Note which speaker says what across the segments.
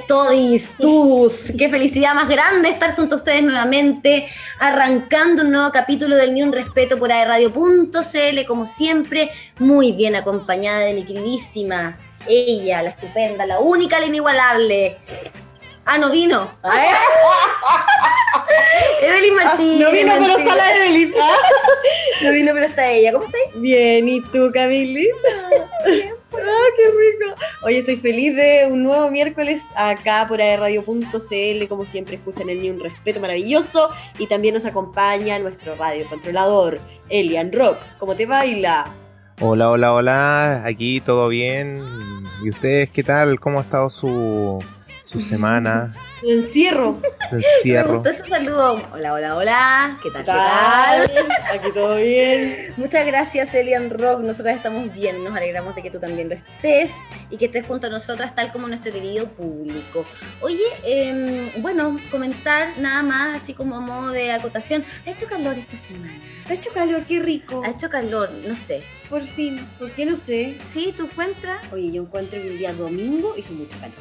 Speaker 1: todes, todis, tus. Qué felicidad más grande estar junto a ustedes nuevamente, arrancando un nuevo capítulo del Ni un Respeto por aerradio.cl, como siempre, muy bien acompañada de mi queridísima, ella, la estupenda, la única, la inigualable. Ah, no vino. Evelyn Martínez.
Speaker 2: no vino, pero está la Evelyn.
Speaker 1: no vino, pero está ella. ¿Cómo estás?
Speaker 2: Bien, ¿y tú, Camilita? ¡Ah, qué rico! Hoy estoy feliz de un nuevo miércoles acá por aerradio.cl. Como siempre, escuchan el Ni Un Respeto maravilloso. Y también nos acompaña nuestro radio controlador, Elian Rock. ¿Cómo te baila?
Speaker 3: Hola, hola, hola. Aquí todo bien. ¿Y ustedes qué tal? ¿Cómo ha estado su, su semana?
Speaker 2: Encierro.
Speaker 3: Encierro.
Speaker 1: Me gustó ese saludo. Hola, hola, hola. ¿Qué tal?
Speaker 2: ¿Qué
Speaker 1: ¿Qué tal?
Speaker 2: tal? Aquí todo bien.
Speaker 1: Muchas gracias, Elian Rock. Nosotras estamos bien, nos alegramos de que tú también lo estés y que estés junto a nosotras, tal como nuestro querido público. Oye, eh, bueno, comentar nada más, así como a modo de acotación. Ha hecho calor esta semana.
Speaker 2: Ha hecho calor, qué rico.
Speaker 1: Ha hecho calor, no sé.
Speaker 2: Por fin, ¿por qué no sé?
Speaker 1: ¿Sí? ¿Tú encuentras?
Speaker 2: Oye, yo encuentro que el día domingo hizo mucho calor.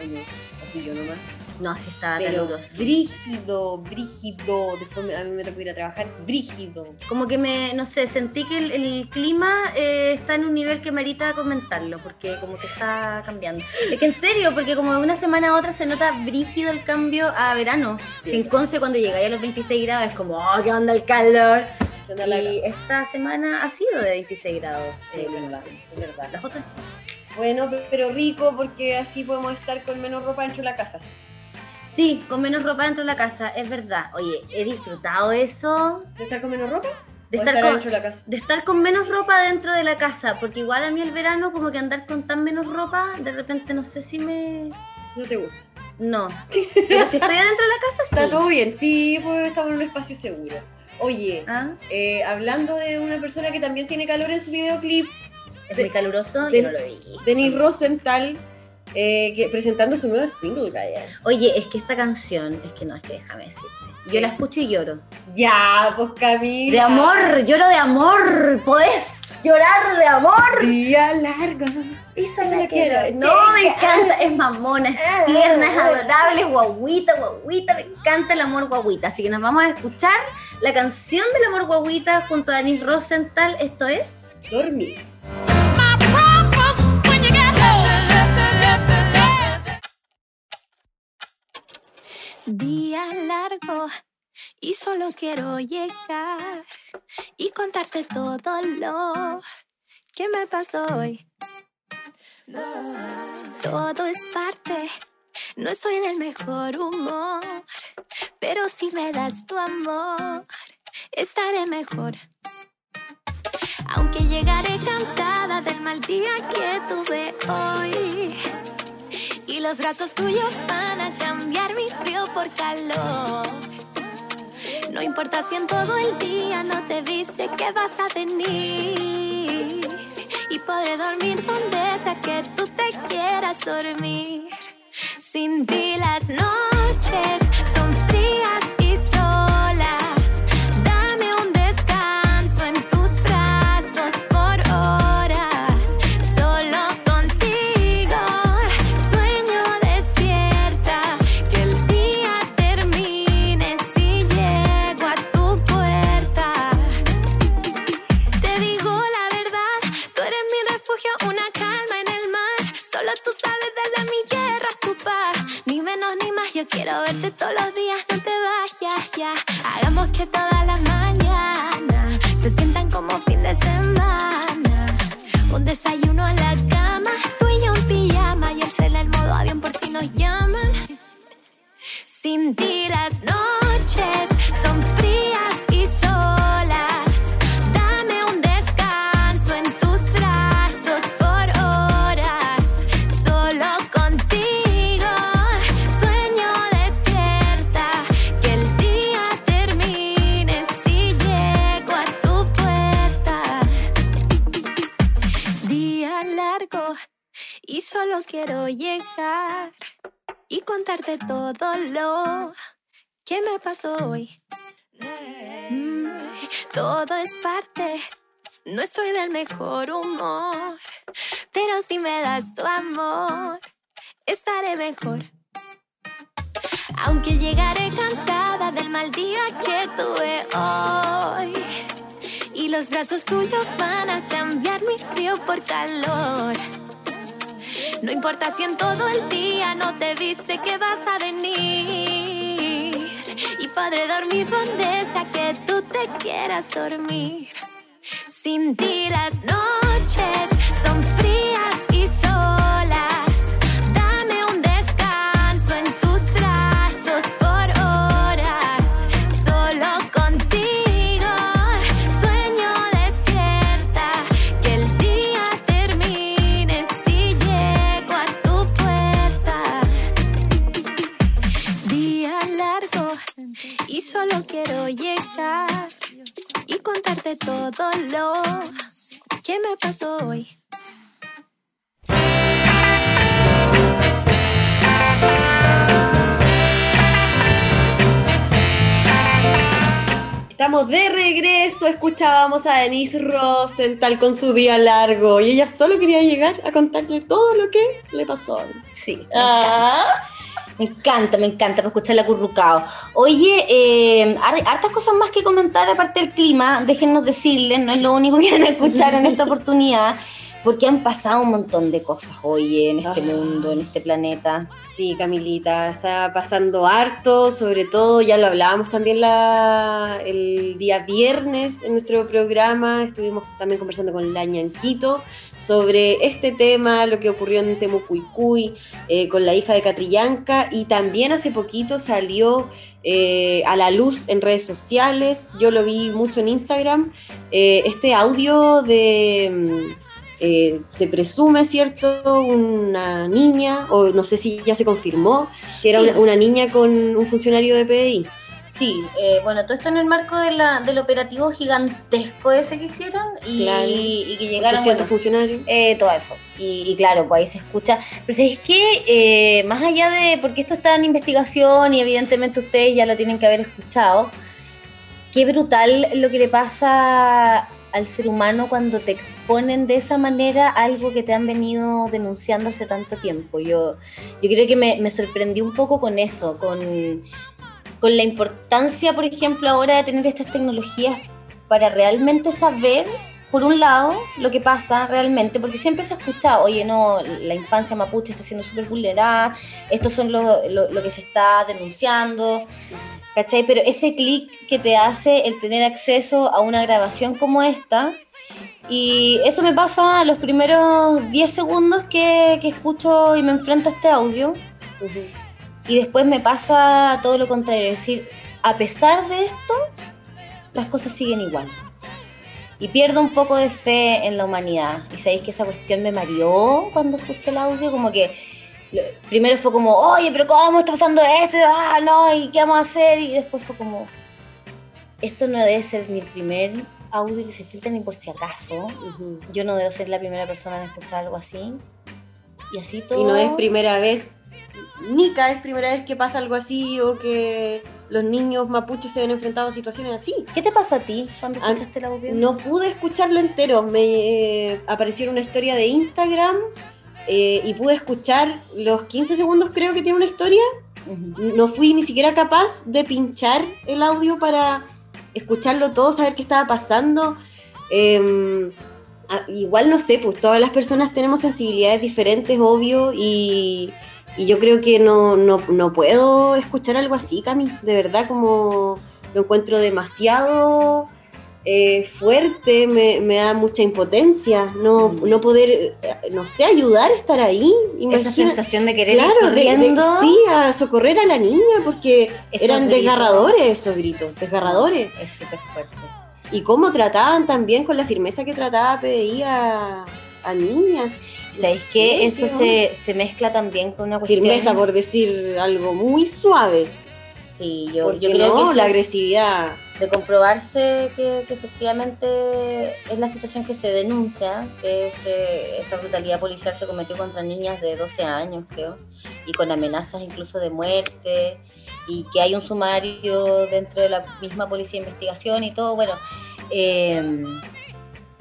Speaker 2: Oye, así yo nomás.
Speaker 1: No, así estaba
Speaker 2: Pero
Speaker 1: caluroso.
Speaker 2: brígido, brígido. Después me- a mí me tocó ir a trabajar, brígido.
Speaker 1: Como que me, no sé, sentí que el, el clima eh, está en un nivel que merita comentarlo, porque como que está cambiando. Es que en serio, porque como de una semana a otra se nota brígido el cambio a verano.
Speaker 2: Sí.
Speaker 1: Sin Conce cuando llegáis a los 26 grados es como, oh, qué onda el calor.
Speaker 2: ¿Qué onda la-
Speaker 1: Y esta semana ha sido de 26 grados.
Speaker 2: Sí, es verdad, es verdad.
Speaker 1: Las otras.
Speaker 2: Bueno, pero rico porque así podemos estar con menos ropa dentro de la casa.
Speaker 1: Sí, con menos ropa dentro de la casa, es verdad. Oye, he disfrutado eso.
Speaker 2: ¿De estar con menos ropa?
Speaker 1: De
Speaker 2: ¿O
Speaker 1: estar
Speaker 2: estar
Speaker 1: con-
Speaker 2: dentro de la casa?
Speaker 1: de estar con menos ropa dentro de la casa, porque igual a mí el verano como que andar con tan menos ropa, de repente no sé si me...
Speaker 2: No te gusta.
Speaker 1: No. Pero si estoy adentro de la casa, sí.
Speaker 2: Está todo bien, sí, pues estamos en un espacio seguro. Oye,
Speaker 1: ¿Ah?
Speaker 2: eh, hablando de una persona que también tiene calor en su videoclip,
Speaker 1: Es muy caluroso,
Speaker 2: de-
Speaker 1: yo no lo vi.
Speaker 2: Denis Rosenthal, eh, que, presentando su nueva single, Gaya.
Speaker 1: Oye, es que esta canción, es que no, es que déjame decirte. Yo la escucho y lloro.
Speaker 2: Ya, pues Camila.
Speaker 1: De amor, lloro de amor. ¿Podés llorar de amor?
Speaker 2: Día largo.
Speaker 1: Esa
Speaker 2: Esa
Speaker 1: la quiero.
Speaker 2: quiero.
Speaker 1: No, me encanta. Es mamona, es tierna, es adorable, es guaguita, guaguita. Me encanta el amor guaguita. Así que nos vamos a escuchar la canción del amor guaguita junto a Denis Rosenthal. Esto es...
Speaker 2: Dormir.
Speaker 4: Día largo y solo quiero llegar y contarte todo lo que me pasó hoy. Todo es parte, no soy del mejor humor, pero si me das tu amor, estaré mejor. Aunque llegaré cansada del mal día que tuve hoy. Y los brazos tuyos van a cambiar mi frío por calor. No importa si en todo el día no te dice que vas a venir. Y podré dormir donde sea que tú te quieras dormir. Sin ti las noches todos los días, no te vayas ya. Hagamos que todas las mañanas se sientan como fin de semana. Un desayuno en la cama, tú y yo en pijama y el cel en modo avión por si nos llaman. Sin ti contarte todo lo que me pasó hoy. Mm, todo es parte, no soy del mejor humor, pero si me das tu amor, estaré mejor. Aunque llegaré cansada del mal día que tuve hoy. Y los brazos tuyos van a cambiar mi frío por calor. No importa si en todo el día no te viste que vas a venir. Y podré dormir donde sea que tú te quieras dormir. Sin ti las noches son frías
Speaker 2: escuchábamos a Denise Rosenthal con su día largo y ella solo quería llegar a contarle todo lo que le pasó.
Speaker 1: Sí. me
Speaker 2: Ah,
Speaker 1: Me encanta, me encanta para escuchar la currucao. Oye, eh, har- hartas cosas más que comentar aparte del clima. Déjennos decirles, no es lo único que van a escuchar en esta oportunidad, porque han pasado un montón de cosas, oye, en este
Speaker 2: Ah.
Speaker 1: mundo, en este planeta.
Speaker 2: Sí, Camilita, está pasando harto, sobre todo, ya lo hablábamos también la, el día viernes en nuestro programa, estuvimos también conversando con la Ñanquito sobre este tema, lo que ocurrió en Temucuicuy, eh, con la hija de Catrillanca, y también hace poquito salió eh, a la luz en redes sociales, yo lo vi mucho en Instagram, eh, este audio de... eh, se presume, ¿cierto? Una niña, o no sé si ya se confirmó, que era
Speaker 1: Sí.
Speaker 2: una, una niña con un funcionario de PDI.
Speaker 1: Sí, eh, bueno, todo esto en el marco de la, del operativo gigantesco ese que hicieron y,
Speaker 2: Claro.
Speaker 1: y que llegaron
Speaker 2: 800
Speaker 1: bueno,
Speaker 2: funcionarios.
Speaker 1: Eh, todo eso. Y, y claro, pues ahí se escucha. Pero es que, eh, más allá de, porque esto está en investigación y evidentemente ustedes ya lo tienen que haber escuchado, qué brutal lo que le pasa al ser humano cuando te exponen de esa manera algo que te han venido denunciando hace tanto tiempo. Yo, yo creo que me, me sorprendí un poco con eso, con, con la importancia, por ejemplo, ahora de tener estas tecnologías para realmente saber por un lado, lo que pasa realmente, porque siempre se ha escuchado, oye, no, la infancia mapuche está siendo súper vulnerada, esto son lo, lo- lo que se está denunciando, ¿cachai? Pero ese clic que te hace el tener acceso a una grabación como esta, y eso me pasa los primeros 10 segundos que, que escucho y me enfrento a este audio, y después me pasa todo lo contrario, es decir, a pesar de esto, las cosas siguen igual. Y pierdo un poco de fe en la humanidad. Y sabéis que esa cuestión me mareó cuando escuché el audio, como que primero fue como, oye, pero ¿cómo está pasando esto? Ah, no, ¿y qué vamos a hacer? Y después fue como, esto no debe ser mi primer audio que se filtra ni por si acaso.
Speaker 2: Ujú.
Speaker 1: Yo no debo ser la primera persona en escuchar algo así. Y así todo.
Speaker 2: Y no es primera vez, Nica es primera vez que pasa algo así o que los niños mapuches se ven enfrentados a situaciones así.
Speaker 1: ¿Qué te pasó a ti cuando
Speaker 2: Ah,
Speaker 1: escuchaste el audio?
Speaker 2: No pude escucharlo entero, me eh, apareció en una historia de Instagram eh, y pude escuchar los 15 segundos creo que tiene una historia. No fui ni siquiera capaz de pinchar el audio para escucharlo todo, saber qué estaba pasando. Eh, ah, igual no sé, pues todas las personas tenemos sensibilidades diferentes, obvio, y, y yo creo que no, no, no puedo escuchar algo así, Cami. De verdad, como lo encuentro demasiado eh, fuerte, me, me da mucha impotencia. No, no poder, no sé, ayudar, estar ahí.
Speaker 1: Esa sensación de querer ir
Speaker 2: Claro, de, de-
Speaker 1: corriendo.
Speaker 2: sí, a socorrer a la niña, porque
Speaker 1: Esos
Speaker 2: eran
Speaker 1: gritos.
Speaker 2: desgarradores esos gritos, desgarradores.
Speaker 1: Es súper fuerte.
Speaker 2: Y cómo trataban también con la firmeza que trataba PDI a, a niñas.
Speaker 1: ¿Sabéis
Speaker 2: No
Speaker 1: qué? Eso se, se mezcla también con una cuestión...
Speaker 2: Firmeza, por decir algo muy suave.
Speaker 1: Sí, yo, creo
Speaker 2: no,
Speaker 1: que sí,
Speaker 2: la agresividad.
Speaker 1: De comprobarse que, que efectivamente es la situación que se denuncia, que es que esa brutalidad policial se cometió contra niñas de 12 años, creo, y con amenazas incluso de muerte, y que hay un sumario dentro de la misma policía de investigación y todo, bueno, eh,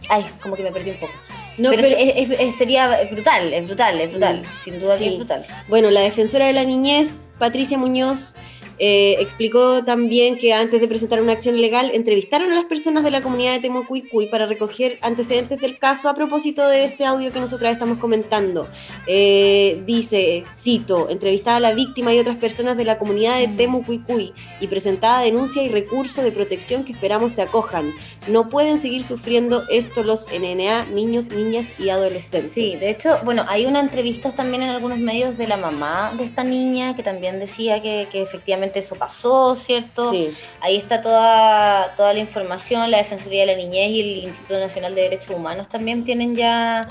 Speaker 1: ay, como que me perdí un poco.
Speaker 2: No,
Speaker 1: pero,
Speaker 2: pero-
Speaker 1: es- es- es- sería brutal, es brutal, es brutal.
Speaker 2: Mm,
Speaker 1: Sin duda que
Speaker 2: sí.
Speaker 1: es brutal.
Speaker 2: Bueno, la defensora de la niñez, Patricia Muñoz, eh, explicó también que antes de presentar una acción legal, entrevistaron a las personas de la comunidad de Temucuicuy para recoger antecedentes del caso a propósito de este audio que nosotras estamos comentando. Eh, dice, cito, entrevistada a la víctima y otras personas de la comunidad de Temucuicuy y presentada denuncia y recurso de protección que esperamos se acojan. No pueden seguir sufriendo esto los NNA, niños, niñas y adolescentes.
Speaker 1: Sí, de hecho, bueno, hay una entrevista también en algunos medios de la mamá de esta niña que también decía que, que efectivamente eso pasó, ¿cierto?
Speaker 2: Sí.
Speaker 1: Ahí está toda, toda la información, la Defensoría de la Niñez y el Instituto Nacional de Derechos Humanos también tienen ya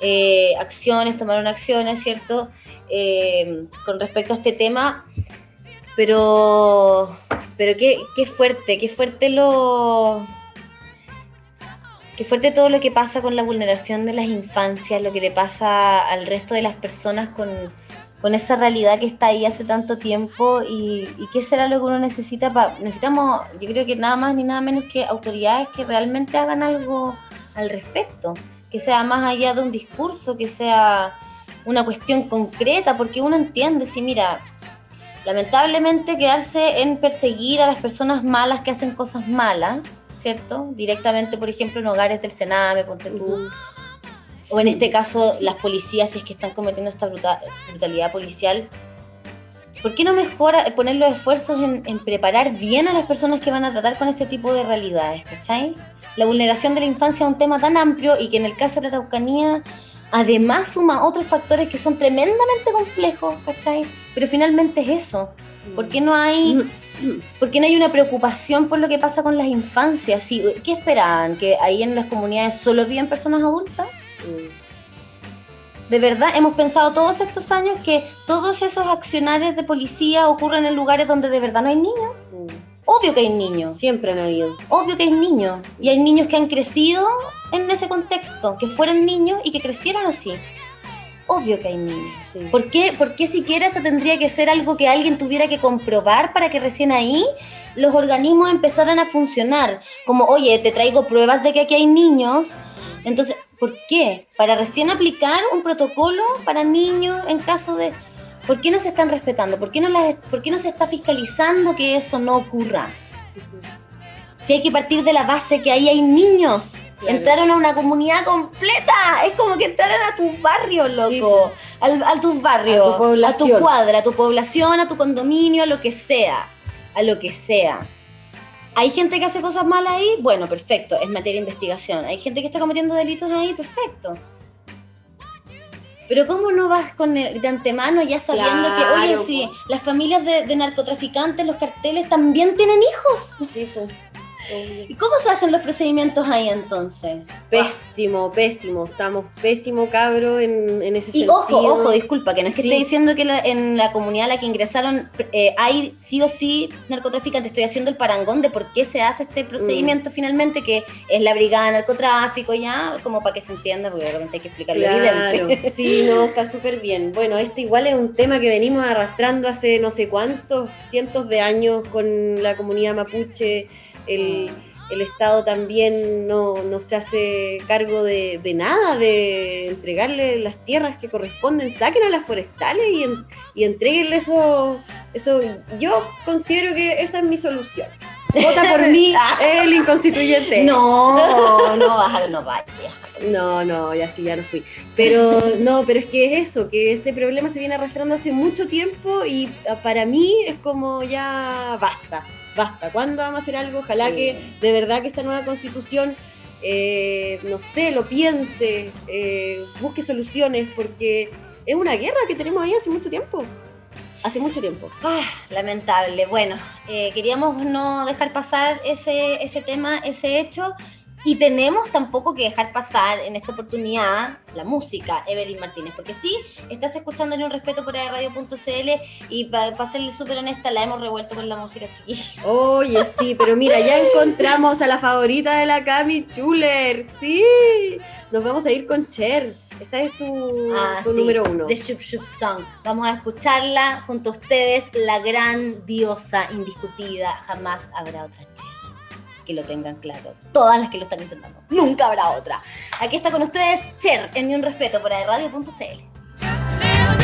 Speaker 1: eh, acciones, tomaron acciones, ¿cierto? Eh, con respecto a este tema, pero, pero qué, qué fuerte, qué fuerte lo... Qué fuerte todo lo que pasa con la vulneración de las infancias, lo que le pasa al resto de las personas con, con esa realidad que está ahí hace tanto tiempo y, y qué será lo que uno necesita para necesitamos yo creo que nada más ni nada menos que autoridades que realmente hagan algo al respecto que sea más allá de un discurso que sea una cuestión concreta porque uno entiende si mira lamentablemente quedarse en perseguir a las personas malas que hacen cosas malas cierto directamente por ejemplo en hogares del Sename ponte tú o en este caso las policías si es que están cometiendo esta bruta- brutalidad policial, ¿por qué no mejora poner los esfuerzos en, en preparar bien a las personas que van a tratar con este tipo de realidades? ¿Cachai? La vulneración de la infancia es un tema tan amplio y que en el caso de la Araucanía además suma otros factores que son tremendamente complejos, ¿cachai? Pero finalmente es eso. ¿Por qué no hay ¿Por qué no hay una preocupación por lo que pasa con las infancias? Sí, ¿Qué esperaban? ¿Que ahí en las comunidades solo viven personas adultas? De verdad, hemos pensado todos estos años que todos esos accionarios de policía ocurren en lugares donde de verdad no hay niños. Obvio que hay niños,
Speaker 2: Siempre han habido.
Speaker 1: obvio que hay niños. Y hay niños que han crecido en ese contexto, que fueron niños y que crecieron así. Obvio que hay niños.
Speaker 2: Sí.
Speaker 1: ¿Por qué, ¿Por qué siquiera eso tendría que ser algo que alguien tuviera que comprobar para que recién ahí los organismos empezaran a funcionar? Como, oye, te traigo pruebas de que aquí hay niños. Entonces, ¿por qué? Para recién aplicar un protocolo para niños en caso de... ¿Por qué no se están respetando? ¿Por qué no, las, ¿Por qué no se está fiscalizando que eso no ocurra? Si hay que partir de la base que ahí hay niños.
Speaker 2: Claro.
Speaker 1: Entraron a una comunidad completa. Es como que entraron a tu barrio, loco.
Speaker 2: Sí,
Speaker 1: al, a tu barrio.
Speaker 2: A tu población.
Speaker 1: A tu cuadra, a tu población, a tu condominio, a lo que sea. A lo que sea. ¿Hay gente que hace cosas malas ahí? Bueno, perfecto. Es materia de investigación. ¿Hay gente que está cometiendo delitos ahí? Perfecto. Pero ¿cómo no vas con el- de antemano ya sabiendo que, oye, sí, las familias de, de narcotraficantes, los carteles también tienen hijos?
Speaker 2: Sí, pues.
Speaker 1: ¿Y cómo se hacen los procedimientos ahí entonces?
Speaker 2: Pésimo, pésimo. Estamos pésimo, cabro, en, en ese
Speaker 1: Y
Speaker 2: sentido.
Speaker 1: ojo, ojo, disculpa, que no es que
Speaker 2: Sí.
Speaker 1: esté diciendo que la- en la comunidad a la que ingresaron eh, hay sí o sí narcotraficantes. Estoy haciendo el parangón de por qué se hace este procedimiento finalmente, que es la brigada de narcotráfico, ya, como para que se entienda, porque de repente hay que explicar lo
Speaker 2: Claro,
Speaker 1: evidente.
Speaker 2: sí, no, está súper bien. Bueno, este igual es un tema que venimos arrastrando hace no sé cuántos, cientos de años con la comunidad mapuche. El, el Estado también no, no se hace cargo de, de nada, de entregarle las tierras que corresponden. Saquen a las forestales y, y entreguenle eso, eso. Yo considero que esa es mi solución. Vota por mí, el inconstituyente.
Speaker 1: No, no vas a, no vayas.
Speaker 2: No, no, ya sí, ya no fui. Pero no, pero es que es eso, que este problema se viene arrastrando hace mucho tiempo y ah, para mí es como ya basta, basta. ¿Cuándo vamos a hacer algo? Ojalá
Speaker 1: Sí.
Speaker 2: que de verdad que esta nueva constitución, eh, no sé, lo piense, eh, busque soluciones, porque es una guerra que tenemos ahí hace mucho tiempo. Hace mucho tiempo.
Speaker 1: Ah, lamentable. Bueno, eh, queríamos no dejar pasar ese, ese tema, ese hecho. Y tenemos tampoco que dejar pasar en esta oportunidad la música, Evelyn Martínez, porque sí, estás escuchando Ni un respeto por radio.cl y para serle súper honesta, la hemos revuelto con la música chiquilla.
Speaker 2: Oye, sí, pero mira, ya encontramos a la favorita de la Cami Chuler. Sí, nos vamos a ir con Cher. Esta es tu,
Speaker 1: Ah,
Speaker 2: tu
Speaker 1: sí,
Speaker 2: número uno.
Speaker 1: The Shup Shup Song. Vamos a escucharla junto a ustedes, la gran diosa indiscutida. Jamás habrá otra Cher.
Speaker 5: que lo tengan claro. Todas las que lo están intentando. Nunca habrá otra. Aquí está con ustedes Cher, en Ni un Respeto por aerradio.cl.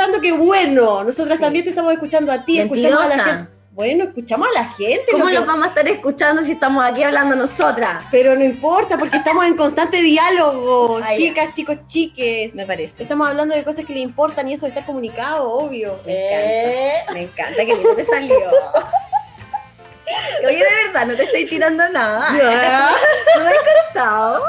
Speaker 2: escuchando, qué bueno. Nosotras
Speaker 5: Sí.
Speaker 2: también te estamos escuchando a ti, escuchamos a la
Speaker 5: Mentirosa.
Speaker 2: gente. Bueno, escuchamos a la gente.
Speaker 5: ¿Cómo
Speaker 2: lo que-
Speaker 5: los vamos a estar escuchando si estamos aquí hablando nosotras?
Speaker 2: Pero no importa, porque estamos en constante diálogo. Chicas, chicos, chiques.
Speaker 5: Me parece.
Speaker 2: Estamos hablando de cosas que le importan y eso de estar comunicado, obvio.
Speaker 5: Me encanta. Me encanta que lindo te salió. Oye, de verdad, no te estoy tirando nada. ¿No me has contado?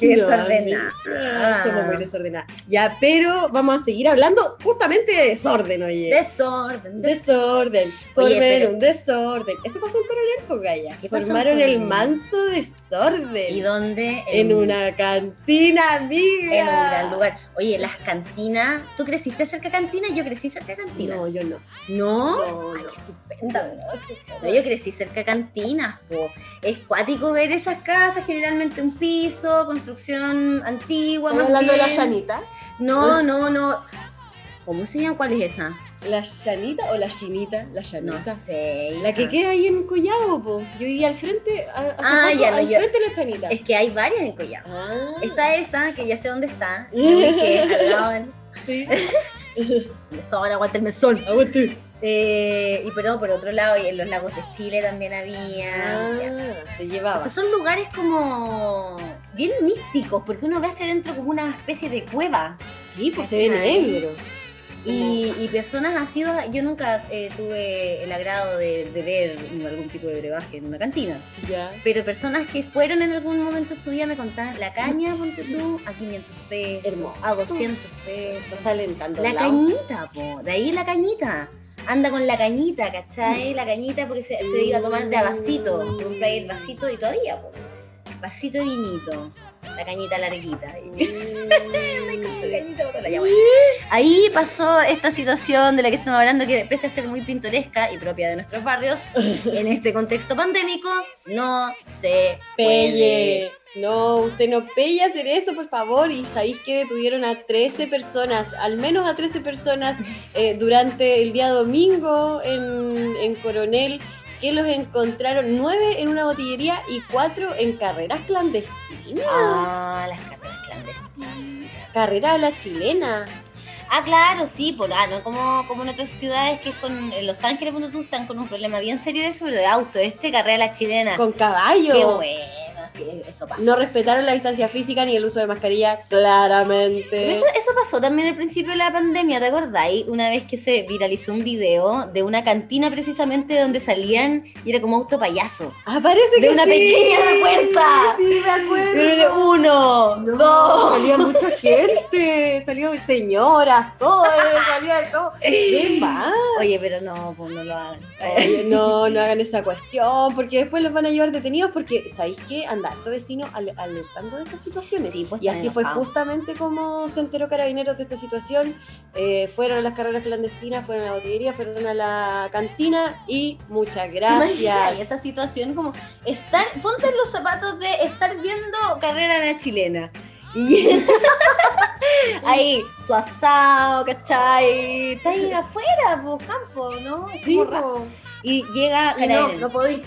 Speaker 5: Qué desordenada.
Speaker 2: Ah, Somos muy desordenadas. Ya, pero vamos a seguir hablando justamente de desorden, oye.
Speaker 5: Desorden. des-
Speaker 2: desorden. Formen
Speaker 5: pero-
Speaker 2: un desorden. Eso pasó en Coronel, Gaya.
Speaker 5: ¿Qué pasó en
Speaker 2: Formaron el manso desorden.
Speaker 5: ¿Y dónde?
Speaker 2: En una cantina, amiga.
Speaker 5: En un gran lugar. Oye, las cantinas. ¿Tú creciste cerca de cantinas? Yo crecí cerca de cantinas.
Speaker 2: No, yo no.
Speaker 5: ¿No?
Speaker 2: No,
Speaker 5: Ay,
Speaker 2: no.
Speaker 5: qué estupenda. No, yo crecí cerca de cantinas, po. Es cuático ver esas casas, generalmente un piso, construcción antigua.
Speaker 2: ¿Estás hablando de la llanita?
Speaker 5: No, no, no. ¿Cómo se llama? ¿Cuál es esa?
Speaker 2: ¿La llanita o la chinita? La
Speaker 5: No
Speaker 2: llanita.
Speaker 5: sé.
Speaker 2: La que queda ahí en Collado, po. Yo vivía al frente, a-
Speaker 5: Ah, ya, no,
Speaker 2: al
Speaker 5: yo-
Speaker 2: frente de la chanita.
Speaker 5: Es que hay varias en Collado.
Speaker 2: Ah,
Speaker 5: Está esa, que ya sé dónde está. Que es al lado del
Speaker 2: sí.
Speaker 5: mesón, aguanta el mesón.
Speaker 2: Aguante.
Speaker 5: Eh, y pero por otro lado, y en los lagos de Chile también había.
Speaker 2: Ah, se llevaba.
Speaker 5: O sea, son lugares como bien místicos, porque uno ve hacia adentro como una especie de cueva.
Speaker 2: Sí, pues se ve negro.
Speaker 5: Y, y personas sido, yo nunca eh, tuve el agrado de beber algún tipo de brebaje en una cantina,
Speaker 2: Ya.
Speaker 5: pero personas que fueron en algún momento de su vida me contaban, la caña, ponte tú, a 500 pesos,
Speaker 2: Hermoso.
Speaker 5: a 200
Speaker 2: Eso
Speaker 5: pesos.
Speaker 2: sale en tantos
Speaker 5: La cañita, po, de ahí la cañita.
Speaker 1: Anda con la cañita, ¿cachai? La cañita porque se, se iba a tomar de a vasito. Tú compras el vasito y todavía, pues. Vasito de vinito. La cañita larguita. Ahí pasó esta situación de la que estamos hablando, que pese a ser muy pintoresca y propia de nuestros barrios, en este contexto pandémico, no se
Speaker 2: Pelle. No, usted no pelle hacer eso, por favor. Y sabéis que detuvieron a 13 personas, al menos a 13 personas, eh, durante el día domingo en, en Coronel, que los encontraron 9 en una botillería y 4 en carreras clandestinas.
Speaker 1: Ah, las carreras clandestinas.
Speaker 2: Carrera a la chilena.
Speaker 1: Ah, claro, sí, por ah, no como, como en otras ciudades que es con en Los Ángeles, tú están con un problema bien serio de eso, pero de auto, este carrera a la chilena.
Speaker 2: Con caballo.
Speaker 1: Qué bueno, eso pasa.
Speaker 2: No respetaron la distancia física ni el uso de mascarilla, claramente.
Speaker 1: Eso, eso pasó también al principio de la pandemia, ¿te acordáis? Una vez que se viralizó un video de una cantina precisamente donde salían y era como auto payaso.
Speaker 2: Ah, parece
Speaker 1: De
Speaker 2: que
Speaker 1: una
Speaker 2: sí.
Speaker 1: pequeña puerta.
Speaker 2: Sí, me acuerdo.
Speaker 1: De uno,
Speaker 2: No,
Speaker 1: dos.
Speaker 2: salía mucha gente, salió señoras, todo, salía de todo.
Speaker 1: Oye, pero no, pues no lo hagan.
Speaker 2: Oye, no, no hagan esa cuestión, porque después los van a llevar detenidos, porque ¿sabéis qué? Anda, harto vecino al- alertando de estas situaciones.
Speaker 1: Sí, pues,
Speaker 2: y así fue justamente como se enteró Carabineros de esta situación. Eh, fueron a las carreras clandestinas, fueron a la botillería, fueron a la cantina y muchas
Speaker 1: ¿Te imaginas
Speaker 2: gracias.
Speaker 1: esa situación como estar, ponte en los zapatos de estar viendo carrera en la chilena. Y ahí, su asado, ¿cachai? Está ahí afuera, pues, campo, ¿no?
Speaker 2: Sí, po.
Speaker 1: Y llega
Speaker 2: Y no, no podéis.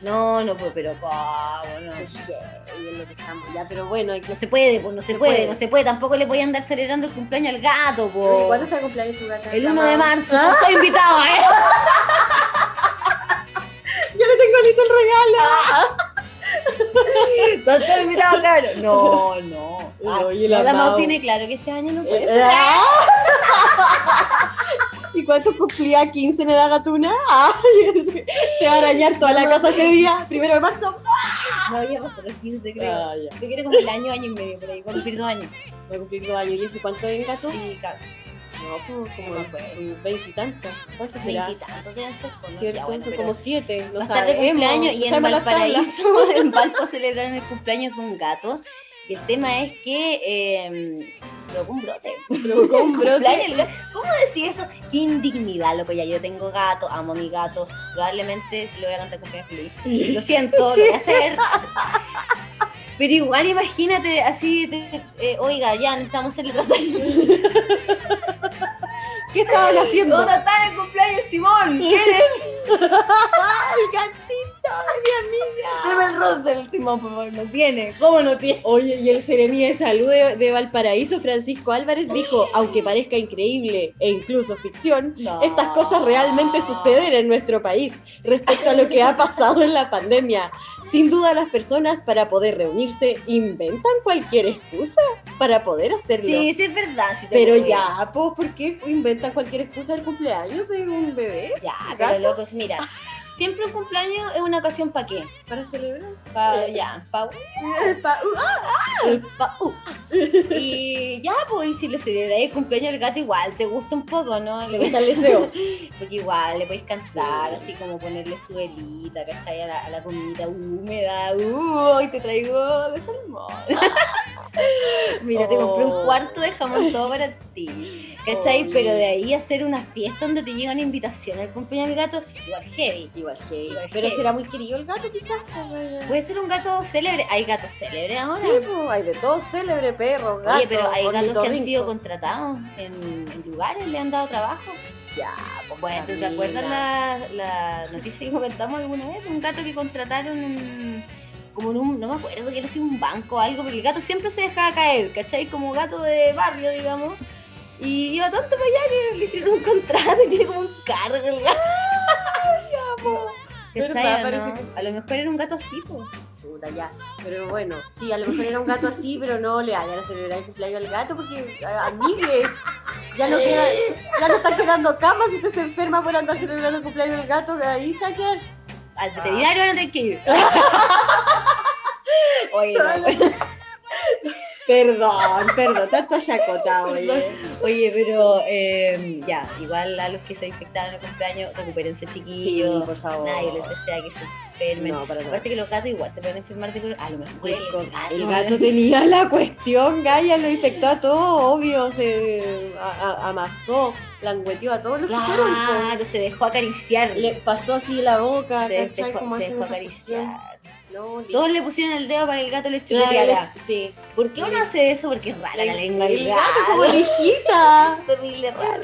Speaker 1: No, no, pues, pero ¿cómo? No,
Speaker 2: Y es lo que estamos, ya, pero bueno, hay que
Speaker 1: no se puede, pues, no se,
Speaker 2: Se
Speaker 1: puede,
Speaker 2: puede.
Speaker 1: no se puede. Tampoco le voy a andar celebrando el cumpleaños al gato, pues.
Speaker 2: ¿Cuándo está el cumpleaños tu gata?
Speaker 1: El 1
Speaker 2: Mamá.
Speaker 1: de marzo,
Speaker 2: Ah,
Speaker 1: estoy invitado, ¿eh?
Speaker 2: Yo le tengo listo el regalo.
Speaker 1: No estoy invitado, cabrón. No, no. Ah,
Speaker 2: No, y
Speaker 1: no, la
Speaker 2: amado.
Speaker 1: Mau tiene claro que este año no puede.
Speaker 2: Eh, ah. ¿Y cuánto cumplía 15 en edad gatuna? Ay, te va a arañar toda la casa ese día, primero de marzo.
Speaker 1: No había pasado los 15, creo.
Speaker 2: Ah.
Speaker 1: Yo quiero cumplir año, año y medio, por ahí, voy a cumplir dos años.
Speaker 2: Va a cumplir dos años. ¿Y eso cuánto es gato?
Speaker 1: Sí, claro.
Speaker 2: No, pues como
Speaker 1: No
Speaker 2: veintitantos. ¿Cuánto será?
Speaker 1: Veintitantos deben ser, ¿no?
Speaker 2: ¿Cierto?
Speaker 1: Ya, bueno,
Speaker 2: Son como siete. No
Speaker 1: de
Speaker 2: sabemos.
Speaker 1: cumpleaños y en. Valparaíso, en Valpo celebraron el cumpleaños de un gato. Y el tema es que eh, provocó un brote.
Speaker 2: Provocó un.
Speaker 1: ¿Cómo decir eso? Qué indignidad, loco. Ya yo tengo gato, amo a mi gato. Probablemente se lo voy a cantar cumpleaños feliz. Lo siento, lo voy a hacer. Pero igual imagínate así, de- eh, oiga, ya necesitamos trasal.
Speaker 2: ¿Qué estaban haciendo?
Speaker 1: ¿Dónde está el cumpleaños, Simón? ¿Quién es?
Speaker 2: ¡Ay, gatito de mi amiga!
Speaker 1: Deme el rostro del Simón, por favor. No tiene. ¿Cómo no tiene?
Speaker 2: Oye, y el Seremi de Salud de, de Valparaíso, Francisco Álvarez, dijo, aunque parezca increíble e incluso ficción,
Speaker 1: No.
Speaker 2: estas cosas realmente suceden en nuestro país respecto a lo que ha pasado en la pandemia. Sin duda las personas para poder reunirse inventan cualquier excusa para poder hacerlo.
Speaker 1: Sí, sí es verdad. sí te
Speaker 2: Pero ya, pues, ¿por qué inventan cualquier excusa del cumpleaños de un bebé?
Speaker 1: Ya,
Speaker 2: Gato.
Speaker 1: pero locos, mira. Siempre un cumpleaños es una ocasión para qué?
Speaker 2: Para celebrar.
Speaker 1: Pa,
Speaker 2: Eh.
Speaker 1: ya, pa,
Speaker 2: Pa- uh, ah,
Speaker 1: pa- uh. Y ya, pues, y si le celebráis el cumpleaños al gato, igual te gusta un poco, ¿no?
Speaker 2: le gusta el deseo.
Speaker 1: Porque igual le podéis cansar, así como ponerle su velita, ¿cachai? A la, a la comida húmeda, uh, hoy te traigo de salmón. Mira, te compré un
Speaker 2: Oh.
Speaker 1: cuarto de jamón todo para ti, ¿cachai?
Speaker 2: Oh,
Speaker 1: Pero de ahí hacer una fiesta donde te llega una invitación al cumpleaños del gato, igual heavy.
Speaker 2: Igual que
Speaker 1: Igual
Speaker 2: Pero
Speaker 1: que-
Speaker 2: será muy querido el gato, quizás.
Speaker 1: Puede ser un gato célebre, hay gatos célebres ahora.
Speaker 2: Sí, pues, hay de todo, célebre, perro, gato,
Speaker 1: Oye, pero hay gatos que han sido contratados en, en lugares, le han dado trabajo.
Speaker 2: Ya, pues,
Speaker 1: Bueno, ¿tú te acuerdas la, la noticia que comentamos alguna vez? Un gato que contrataron en, como en un, no me acuerdo que era así un banco o algo, porque el gato siempre se dejaba caer, ¿cachai? Como gato de barrio, digamos. Y iba tanto para allá que le hicieron un contrato y tiene como un cargo el gato.
Speaker 2: ¿Verdad?
Speaker 1: ¿Cachai o
Speaker 2: Parece
Speaker 1: no?
Speaker 2: que sí.
Speaker 1: A lo mejor era un gato así, pues.
Speaker 2: Puta, ya. Pero bueno, sí, a lo mejor era un gato así, pero no le hagan a celebrar el cumpleaños al gato porque, a- amigues, ya no, queda, ya no están quedando camas si usted se enferma por andar celebrando el cumpleaños del gato, ahí se va a quedar.
Speaker 1: Al veterinario van a tener que ir. Oye, no,
Speaker 2: Perdón, perdón, tanto chacota, oye.
Speaker 1: Oye, pero eh, ya, igual a los que se infectaron en el cumpleaños, recupérense chiquillos.
Speaker 2: Sí, por favor.
Speaker 1: Nadie les desea que se enfermen.
Speaker 2: No, para nada.
Speaker 1: Aparte que los gatos igual se pueden enfermar de cor- A lo mejor el gato.
Speaker 2: El gato tenía la cuestión, Gaia lo infectó a todo, obvio, se a- a- amasó, langueteó a todos los que fueron, po.
Speaker 1: Claro, se dejó acariciar.
Speaker 2: Le pasó así la boca,
Speaker 1: se
Speaker 2: ¿cachai?
Speaker 1: dejó,
Speaker 2: Como
Speaker 1: se dejó acariciar.
Speaker 2: No.
Speaker 1: Todos le pusieron el dedo para que el gato les
Speaker 2: Claro,
Speaker 1: chupeteara.
Speaker 2: Sí.
Speaker 1: ¿Por qué uno hace eso? Porque es rara la lengua del
Speaker 2: El
Speaker 1: gato.
Speaker 2: gato como orejita.
Speaker 1: terrible raro.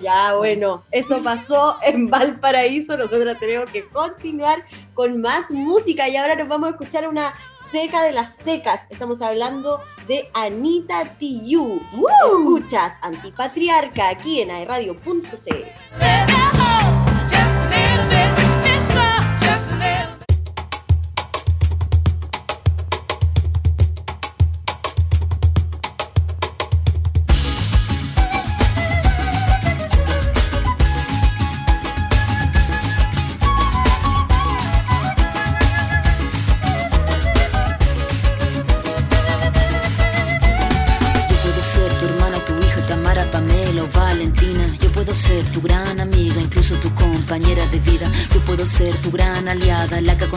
Speaker 2: Ya, bueno, eso pasó en Valparaíso. Nosotros tenemos que continuar con más música y ahora nos vamos a escuchar una seca de las secas. Estamos hablando de Anita Tijoux. Escuchas Antipatriarca aquí en aerradio.cl.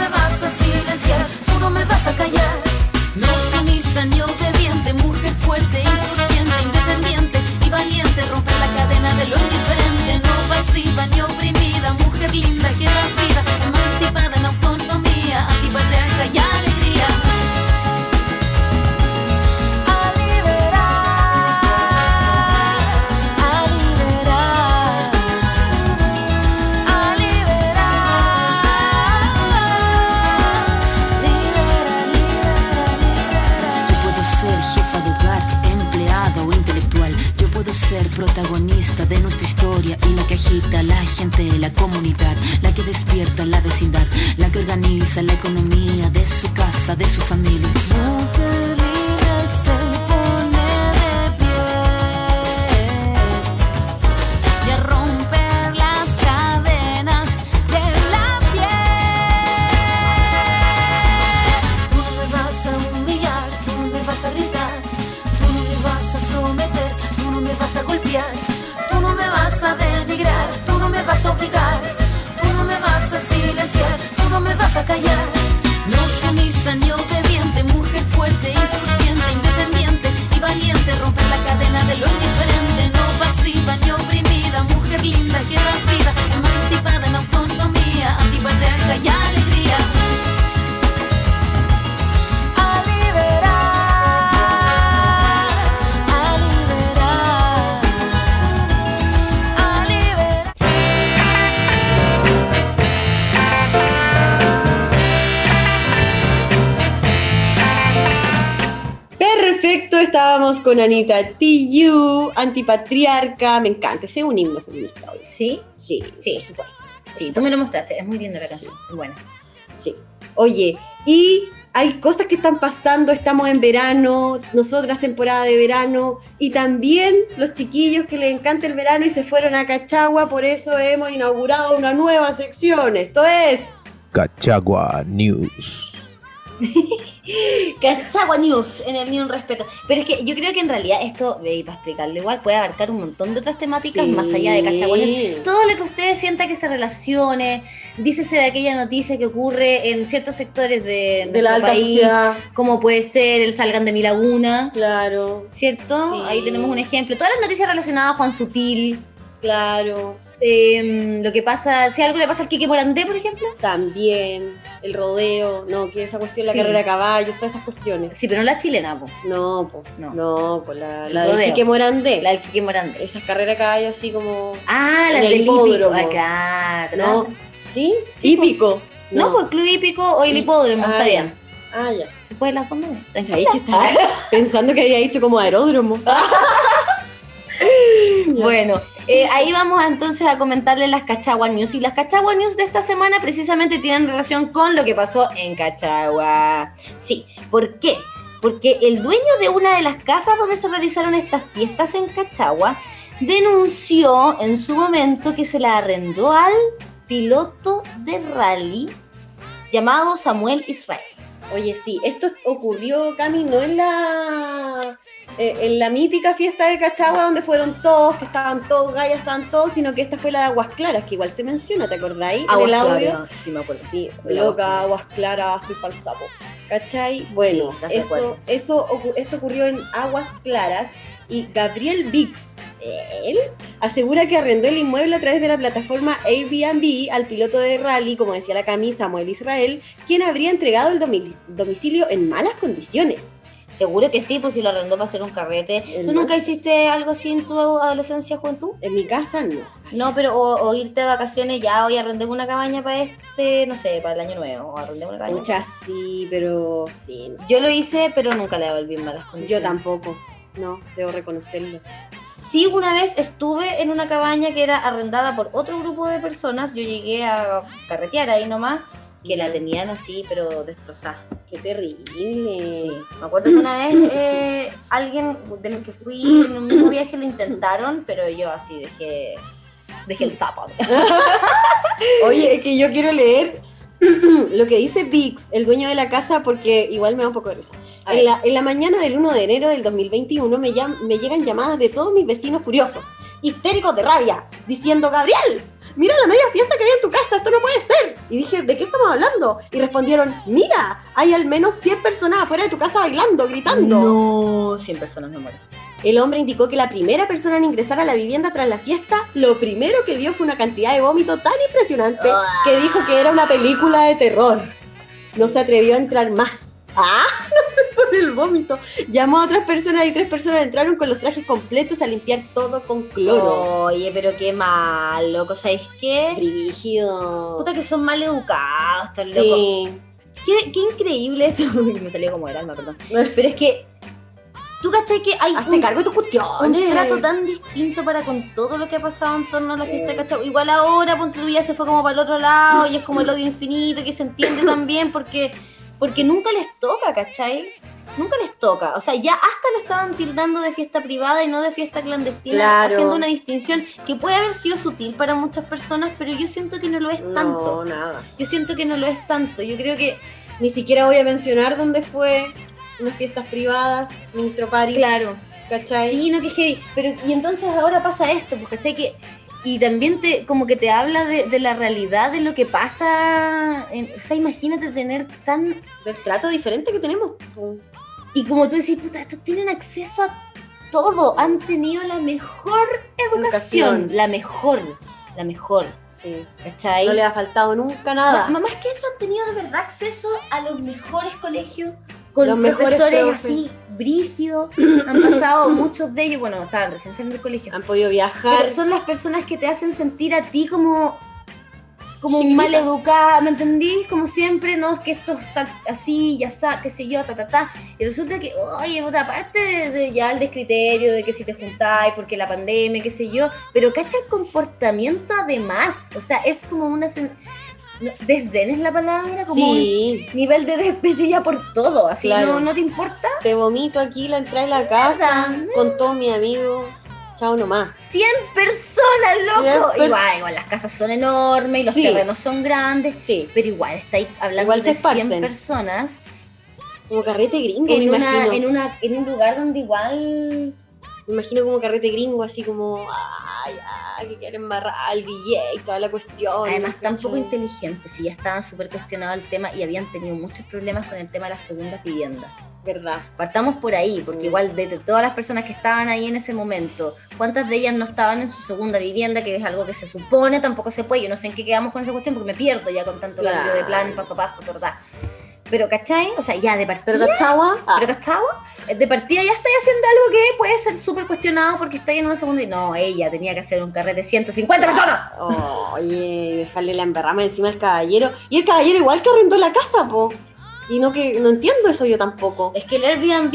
Speaker 4: me vas a silenciar, tú no me vas a callar. No sumisa ni obediente, mujer fuerte, insurgente, independiente y valiente, romper la cadena de lo indiferente, no pasiva ni oprimida, mujer linda que das vida, emancipada en autonomía, antipatriarca y la vecindad, la que organiza la economía
Speaker 2: estábamos con Anita Tijoux, antipatriarca. Me encanta, ese es un himno feminista hoy.
Speaker 1: ¿Sí?
Speaker 2: Sí,
Speaker 1: Sí.
Speaker 2: por supuesto.
Speaker 1: Sí, tú me lo mostraste. Es muy linda la canción. Bueno.
Speaker 2: Sí. Oye, y hay cosas que están pasando, estamos en verano, nosotras temporada de verano, y también los chiquillos que les encanta el verano y se fueron a Cachagua, por eso hemos inaugurado una nueva sección. Esto es
Speaker 3: Cachagua News.
Speaker 1: Cachagua News en el Ni un Respeto. Pero es que yo creo que en realidad esto, eh, para explicarlo igual, puede abarcar un montón de otras temáticas
Speaker 2: Sí.
Speaker 1: más allá de Cachagua News. Todo lo que ustedes sienta que se relacione, dícese de aquella noticia que ocurre en ciertos sectores de,
Speaker 2: de la alta
Speaker 1: país,
Speaker 2: sociedad.
Speaker 1: como puede ser el Salgan de mi Laguna,
Speaker 2: Claro,
Speaker 1: ¿cierto?
Speaker 2: Sí.
Speaker 1: Ahí tenemos un ejemplo. Todas las noticias relacionadas a Juan Sutil,
Speaker 2: claro.
Speaker 1: Eh, lo que pasa, si algo le pasa al Quique Morandé, por ejemplo.
Speaker 2: También el rodeo, no, que esa cuestión, la
Speaker 1: Sí.
Speaker 2: carrera a caballos, todas esas cuestiones.
Speaker 1: Sí, pero no la chilena, po.
Speaker 2: No, pues,
Speaker 1: No.
Speaker 2: no, pues la,
Speaker 1: El
Speaker 2: la de
Speaker 1: rodeo.
Speaker 2: Quique Morandé.
Speaker 1: La del Quique Morandé.
Speaker 2: Esas carreras a caballo así como.
Speaker 1: Ah, la del
Speaker 2: hipódromo.
Speaker 1: hípico. Ah, claro.
Speaker 2: No, ¿sí?
Speaker 1: Sí,
Speaker 2: Típico.
Speaker 1: No, por Club Hípico o el hipódromo,
Speaker 2: Ah,
Speaker 1: está
Speaker 2: ya.
Speaker 1: bien.
Speaker 2: Ah, ya.
Speaker 1: Se puede las dos maneras.
Speaker 2: ¿Sabéis que estaba pensando que había dicho como aeródromo?
Speaker 1: Bueno, eh, ahí vamos entonces a comentarles las Cachagua News. Y las Cachagua News de esta semana precisamente tienen relación con lo que pasó en Cachagua. Sí, ¿por qué? Porque el dueño de una de las casas donde se realizaron estas fiestas en Cachagua denunció en su momento que se la arrendó al piloto de rally llamado Samuel Israel.
Speaker 2: Oye, sí, esto ocurrió, Cami, no en la eh, en la mítica fiesta de Cachagua donde fueron todos, que estaban todos, gallas, estaban todos, sino que esta fue la de Aguas Claras, que igual se menciona, ¿te acordáis? en el audio.
Speaker 1: Sí, me acuerdo.
Speaker 2: Sí, loca, Aguas Claras, estoy pa'l sapo. ¿Cachai? Bueno,
Speaker 1: Sí,
Speaker 2: eso, esto ocurrió en Aguas Claras y Gabriel Vix, él, asegura que arrendó el inmueble a través de la plataforma Airbnb al piloto de rally, como decía la Cami, Samuel Israel, quien habría entregado el domi- domicilio en malas condiciones.
Speaker 1: Seguro que sí, pues si lo arrendó para hacer un carrete. ¿Tú nunca hiciste algo así en tu adolescencia, juventud?
Speaker 2: En mi casa no.
Speaker 1: No, pero o, o irte de vacaciones, ya hoy arrendemos una cabaña para este, no sé, para el año nuevo, o arrendemos una cabaña.
Speaker 2: Muchas sí, pero sí. no.
Speaker 1: Yo lo hice, pero nunca le devolví en malas
Speaker 2: Yo
Speaker 1: condiciones.
Speaker 2: tampoco. No, debo reconocerlo.
Speaker 1: Sí, una vez estuve en una cabaña que era arrendada por otro grupo de personas. Yo llegué a carretear ahí nomás, que la tenían así, pero destrozada.
Speaker 2: Qué terrible.
Speaker 1: Sí, me acuerdo que una vez eh, alguien de los que fui en un mismo viaje lo intentaron, pero yo así dejé, dejé el sapo.
Speaker 2: Oye, es que yo quiero leer lo que dice Vix, el dueño de la casa, porque igual me da un poco de risa. En la, en la mañana del 1 de enero del 2021 me, llam- me llegan llamadas de todos mis vecinos furiosos, histéricos de rabia, diciendo, Gabriel, mira la media fiesta que hay en tu casa, esto no puede ser. Y dije, ¿de qué estamos hablando? Y respondieron, mira, hay al menos 100 personas afuera de tu casa bailando, gritando.
Speaker 1: No, 100 personas no mueren.
Speaker 2: El hombre indicó que la primera persona en ingresar a la vivienda tras la fiesta, lo primero que vio fue una cantidad de vómito tan impresionante que dijo que era una película de terror. No se atrevió a entrar más. ¡Ah! No sé por el vómito. Llamó a otras personas y tres personas entraron con los trajes completos a limpiar todo con cloro.
Speaker 1: Oye, pero qué mal, loco, ¿sabéis qué?
Speaker 2: Rígido.
Speaker 1: Puta que son mal educados, locos.
Speaker 2: Sí.
Speaker 1: Qué, qué increíble eso. Me salió como el alma, perdón. Pero es que, ¿tú cachai que hay
Speaker 2: Hazte
Speaker 1: un,
Speaker 2: cargo de tus
Speaker 1: un
Speaker 2: cuestiones.
Speaker 1: trato tan distinto para con todo lo que ha pasado en torno a la fiesta, ¿cachai? Igual ahora, ponte tú, ya se fue como para el otro lado y es como el odio infinito que se entiende también porque, porque nunca les toca, ¿cachai? Nunca les toca. O sea, ya hasta lo estaban tildando de fiesta privada y no de fiesta clandestina,
Speaker 2: Claro.
Speaker 1: haciendo una distinción que puede haber sido sutil para muchas personas, pero yo siento que no lo es tanto.
Speaker 2: No, nada.
Speaker 1: Yo siento que no lo es tanto. Yo creo que,
Speaker 2: Ni siquiera voy a mencionar dónde fue unas fiestas privadas, ministro París,
Speaker 1: claro,
Speaker 2: ¿cachai?
Speaker 1: Sí, no, que heavy. Pero, y entonces ahora pasa esto, pues, ¿cachai? Que, y también te, como que te habla de, de la realidad de lo que pasa. en- o sea, imagínate tener tan.
Speaker 2: Del trato diferente que tenemos.
Speaker 1: Y como tú decís, puta, estos tienen acceso a todo. Han tenido la mejor educación.
Speaker 2: Educación.
Speaker 1: La mejor. La mejor.
Speaker 2: Sí.
Speaker 1: ¿cachai?
Speaker 2: No le ha faltado nunca nada.
Speaker 1: Mamás que eso han tenido de verdad acceso a los mejores colegios, con
Speaker 2: Los mejores
Speaker 1: profesores
Speaker 2: profes.
Speaker 1: así brígidos. Han pasado muchos de ellos, bueno, estaban recién saliendo del colegio.
Speaker 2: Han podido viajar.
Speaker 1: Pero son las personas que te hacen sentir a ti como como
Speaker 2: Chiquitita.
Speaker 1: mal educada, ¿me entendís? Como siempre, no, es que esto está así, ya está, qué sé yo, ta, ta, ta. Y resulta que, oye, puta, aparte de, de ya el descriterio, de que si te juntáis, porque la pandemia, qué sé yo, pero cacha el comportamiento además, o sea, es como una... Desdén es la palabra, como
Speaker 2: Sí,
Speaker 1: un nivel de desprecio ya por todo, así,
Speaker 2: Claro.
Speaker 1: no, no te importa.
Speaker 2: te vomito aquí la entrada de la casa con todos mis amigos. Chao nomás.
Speaker 1: 100 personas, loco.
Speaker 2: 100 pers-
Speaker 1: igual, igual, las casas son enormes y los
Speaker 2: Sí.
Speaker 1: terrenos son grandes.
Speaker 2: Sí,
Speaker 1: Pero igual estáis hablando
Speaker 2: Igual se
Speaker 1: de 100
Speaker 2: esparcen.
Speaker 1: personas
Speaker 2: como carrete gringo, me
Speaker 1: en, una,
Speaker 2: imagino.
Speaker 1: en, una, en un lugar donde igual.
Speaker 2: Me imagino como carrete gringo, así como, ay, ay, que quieren embarrar al DJ y toda la cuestión.
Speaker 1: Además, tampoco
Speaker 2: ¿cachai?
Speaker 1: inteligentes, si ya estaban súper cuestionados el tema y habían tenido muchos problemas con el tema de las segundas viviendas.
Speaker 2: Verdad.
Speaker 1: Partamos por ahí, porque igual de, de todas las personas que estaban ahí en ese momento, ¿cuántas de ellas no estaban en su segunda vivienda? Que es algo que se supone tampoco se puede. Yo no sé en qué quedamos con esa cuestión porque me pierdo ya con tanto
Speaker 2: Claro.
Speaker 1: cambio de plan, paso a paso, ¿verdad? Pero, ¿cachai? O sea, ya de partida.
Speaker 2: ¿Pero Cachagua? Ah,
Speaker 1: Pero Cachagua, de partida ya estáis haciendo algo que puede ser súper cuestionado porque estáis en una segunda y no, ella tenía que hacer un carrete de 150 personas.
Speaker 2: Oye, dejarle la embarrama encima al caballero. Y el caballero igual que arrendó la casa, po. Y no que no entiendo eso yo tampoco.
Speaker 1: Es que el Airbnb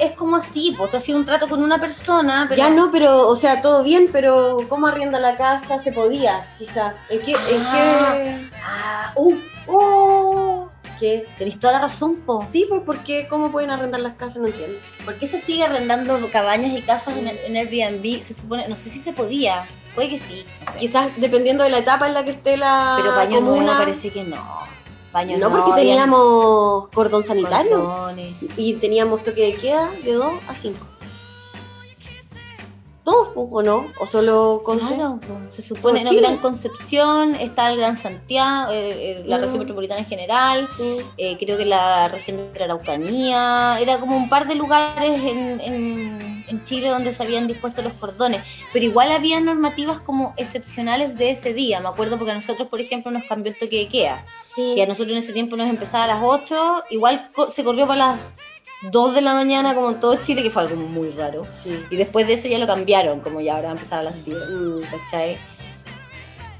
Speaker 1: es como así, pues tú haces un trato con una persona, pero
Speaker 2: Ya no, pero, o sea, todo bien, pero ¿cómo arrienda la casa? Se podía, quizás. ¿En qué? ¿En
Speaker 1: Ah.
Speaker 2: qué?
Speaker 1: Ah, uh, uh,
Speaker 2: ¿Qué?
Speaker 1: tenés toda la razón, po.
Speaker 2: Sí, pues, ¿por qué? ¿Cómo pueden arrendar las casas? No entiendo.
Speaker 1: ¿Por qué se sigue arrendando cabañas y casas en, en Airbnb? Se supone, no sé si se podía, puede que sí, no sé.
Speaker 2: Quizás dependiendo de la etapa en la que esté la
Speaker 1: pero paño
Speaker 2: comuna.
Speaker 1: parece que no.
Speaker 2: No, porque teníamos cordón sanitario
Speaker 1: cordones.
Speaker 2: y teníamos toque de queda de 2 a 5. ¿Todos, o no? ¿O solo con
Speaker 1: Claro, se supone, no. Gran Concepción, está el Gran Santiago, eh, eh, la
Speaker 2: Mm.
Speaker 1: región metropolitana en general,
Speaker 2: Sí.
Speaker 1: eh, creo que la región de la Araucanía, era como un par de lugares en, en- en Chile donde se habían dispuesto los cordones, pero igual había normativas como excepcionales de ese día, me acuerdo porque a nosotros, por ejemplo, nos cambió el toque de queda,
Speaker 2: Sí.
Speaker 1: que a nosotros en ese tiempo nos empezaba a las 8, igual se corrió para las 2 de la mañana como en todo Chile, que fue algo muy raro.
Speaker 2: Sí.
Speaker 1: Y después de eso ya lo cambiaron, como ya ahora va a empezar a las 10,
Speaker 2: Mm.
Speaker 1: ¿cachai?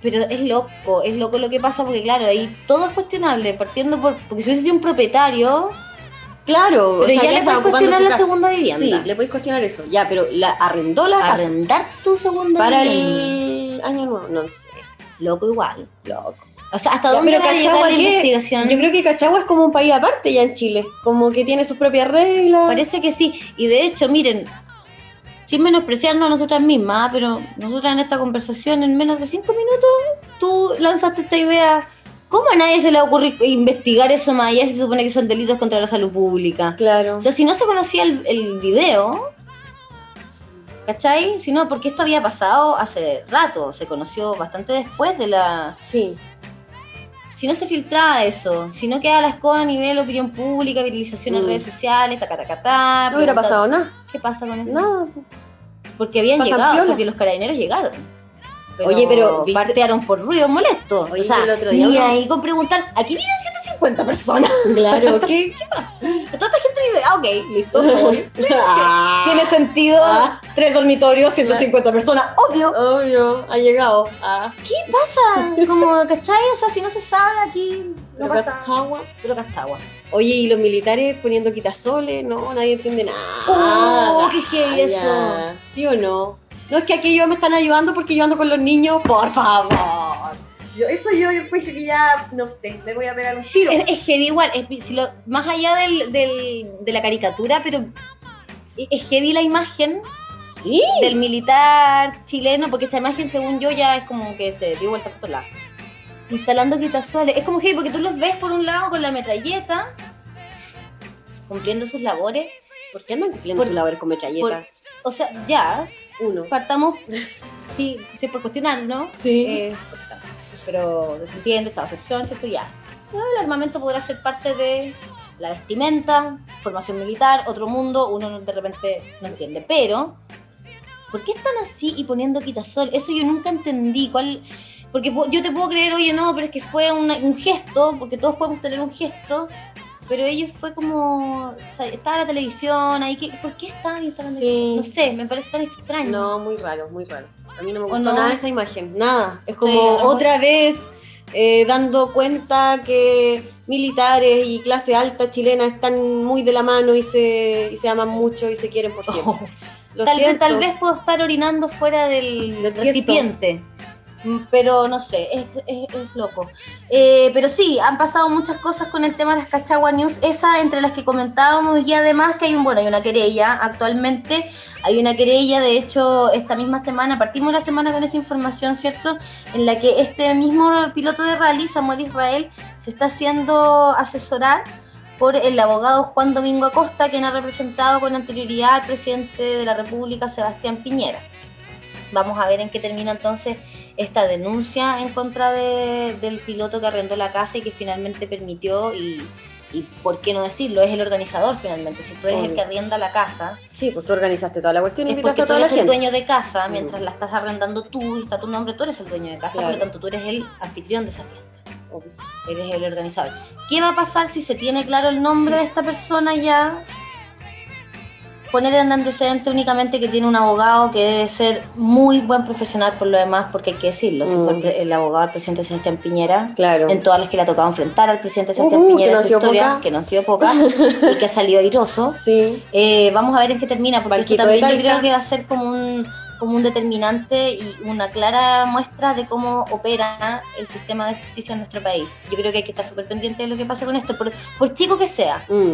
Speaker 1: Pero es loco, es loco lo que pasa porque claro, ahí todo es cuestionable, partiendo por, porque si hubiese sido un propietario,
Speaker 2: Claro,
Speaker 1: pero
Speaker 2: o sea,
Speaker 1: ya le puedes cuestionar la segunda vivienda.
Speaker 2: Sí, le podéis cuestionar eso. Ya, pero la arrendó la casa
Speaker 1: Arrendar tu segunda
Speaker 2: para
Speaker 1: vivienda.
Speaker 2: el año nuevo. No sé.
Speaker 1: Loco igual, loco. O sea, ¿hasta
Speaker 2: Ya,
Speaker 1: dónde
Speaker 2: pero
Speaker 1: va a llegar
Speaker 2: Cachagua,
Speaker 1: la investigación?
Speaker 2: Yo creo que Cachagua es como un país aparte ya en Chile. Como que tiene sus propias reglas.
Speaker 1: Parece que sí. Y de hecho, miren, sin menospreciarnos a nosotras mismas, pero nosotras en esta conversación, en menos de cinco minutos, tú lanzaste esta idea. ¿Cómo a nadie se le ocurre investigar eso más allá si se supone que son delitos contra la salud pública?
Speaker 2: Claro.
Speaker 1: O sea, si no se conocía el, el video, ¿cachai? Si no, porque esto había pasado hace rato, se conoció bastante después de la...
Speaker 2: Sí.
Speaker 1: Si no se filtraba eso, si no queda la escoba a nivel opinión pública, viralización en
Speaker 2: Mm.
Speaker 1: redes sociales, ta, ta, ta, ta,
Speaker 2: No hubiera pasado nada.
Speaker 1: ¿Qué pasa con eso?
Speaker 2: Nada.
Speaker 1: Porque habían
Speaker 2: Pasan
Speaker 1: llegado,
Speaker 2: piola.
Speaker 1: porque los carabineros llegaron.
Speaker 2: Oye, pero, ¿viste?
Speaker 1: partearon por ruido molesto.
Speaker 2: Oye,
Speaker 1: o sea,
Speaker 2: el otro día
Speaker 1: ni
Speaker 2: uno-
Speaker 1: ahí con preguntar, aquí viven 150 personas.
Speaker 2: Claro. ¿Qué?
Speaker 1: Toda esta gente vive, ah, ok, listo.
Speaker 2: Ah,
Speaker 1: Tiene sentido,
Speaker 2: Ah.
Speaker 1: tres dormitorios, 150 personas, obvio.
Speaker 2: Obvio, ha llegado. Ah,
Speaker 1: ¿Qué pasa? Como, ¿cachai? O sea, si no se sabe aquí, no
Speaker 2: pero
Speaker 1: pasa.
Speaker 2: Cachagua.
Speaker 1: Pero Cachagua.
Speaker 2: Oye, y los militares poniendo quitasoles, no, nadie entiende nada.
Speaker 1: Oh, qué heavy eso.
Speaker 2: ¿Sí o no? No es que aquí yo me están ayudando porque yo ando con los niños, por favor. Yo, eso yo encuentro que ya, no sé, me voy a pegar un tiro.
Speaker 1: Es, es heavy igual, es- si lo- más allá del, del- de la caricatura, pero es es heavy la imagen
Speaker 2: Sí.
Speaker 1: del militar chileno, porque esa imagen, según yo, ya es como que se dio vuelta por todos lados. Instalando quitasoles. Es como heavy porque tú los ves por un lado con la metralleta, cumpliendo sus labores.
Speaker 2: ¿Por qué andan cumpliendo
Speaker 1: Por-
Speaker 2: sus labores con metralleta?
Speaker 1: O sea, ya,
Speaker 2: Uno.
Speaker 1: partamos, sí, sí, por cuestionar, ¿no?
Speaker 2: Sí.
Speaker 1: Eh, pero se entiende, esta excepción, ¿cierto? Ya. El armamento podrá ser parte de la vestimenta, formación militar, otro mundo, uno no- de repente no entiende. Pero, ¿por qué están así y poniendo quitasol? Eso yo nunca entendí. ¿Cuál? Porque po- yo te puedo creer, oye, no, pero es que fue un gesto, porque todos podemos tener un gesto. Pero ellos fue como. O sea, estaba la televisión ahí. ¿qué- ¿Por qué estaban instalando?
Speaker 2: Sí.
Speaker 1: No sé, me parece tan extraño.
Speaker 2: No, muy raro, muy raro. A mí no me
Speaker 1: ¿O
Speaker 2: gustó
Speaker 1: no?
Speaker 2: nada esa imagen, nada. Es
Speaker 1: Sí,
Speaker 2: como
Speaker 1: mejor-
Speaker 2: otra vez eh, dando cuenta que militares y clase alta chilena están muy de la mano y se, y se aman mucho y se quieren por siempre. Lo
Speaker 1: tal, vez, tal vez puedo estar orinando fuera del, recipiente. Pero no sé, es, es- es loco. Eh, pero sí, han pasado muchas cosas con el tema de las Cachagua News, esa entre las que comentábamos y además que hay un bueno, hay una querella actualmente, hay una querella, de hecho, esta misma semana, partimos la semana con esa información, ¿cierto? En la que este mismo piloto de rally, Samuel Israel, se está haciendo asesorar por el abogado Juan Domingo Acosta, quien ha representado con anterioridad al presidente de la República, Sebastián Piñera. Vamos a ver en qué termina entonces esta denuncia en contra de- del piloto que arrendó la casa y que finalmente permitió y, y por qué no decirlo, es el organizador finalmente. Si tú eres el que arrienda la casa,
Speaker 2: Sí, pues tú organizaste toda la cuestión y invitaste a
Speaker 1: tú
Speaker 2: toda la
Speaker 1: eres el dueño de casa,
Speaker 2: Mm.
Speaker 1: mientras la estás arrendando tú y está tu nombre, tú eres el dueño de casa,
Speaker 2: Claro.
Speaker 1: por lo tanto tú eres el anfitrión de esa fiesta. Eres el organizador. ¿Qué va a pasar si se tiene claro el nombre de esta persona ya? Poner en antecedente únicamente que tiene un abogado que debe ser muy buen profesional por lo demás, porque hay que decirlo, si
Speaker 2: Mm.
Speaker 1: fue el, el abogado del presidente Sebastián Piñera,
Speaker 2: Claro.
Speaker 1: en todas las que le ha tocado enfrentar al presidente Sebastián
Speaker 2: Uh, que
Speaker 1: Piñera
Speaker 2: no
Speaker 1: en su historia, que no han sido pocas, y que ha salido airoso.
Speaker 2: Sí.
Speaker 1: Eh, vamos a ver en qué termina, porque esto también yo creo que va a ser como un, como un determinante y una clara muestra de cómo opera el sistema de justicia en nuestro país. Yo creo que hay que estar súper pendiente de lo que pase con esto, por, por chico que sea.
Speaker 2: Mm.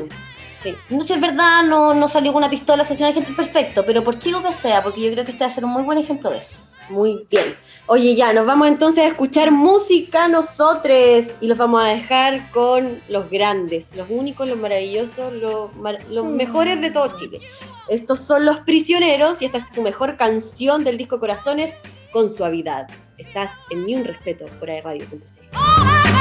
Speaker 1: Sí. No sé si es verdad, no, no salió con una pistola a asesinar gente perfecto, pero por chico que sea, porque yo creo que este va a ser un muy buen ejemplo de eso.
Speaker 2: Muy bien. Oye, ya, nos vamos entonces a escuchar música nosotros y los vamos a dejar con los grandes, los únicos, los maravillosos, los, mar- los mejores de todo Chile. Estos son Los Prisioneros y esta es su mejor canción del disco Corazones con suavidad. Estás en Ni un Respeto por airradio.cl.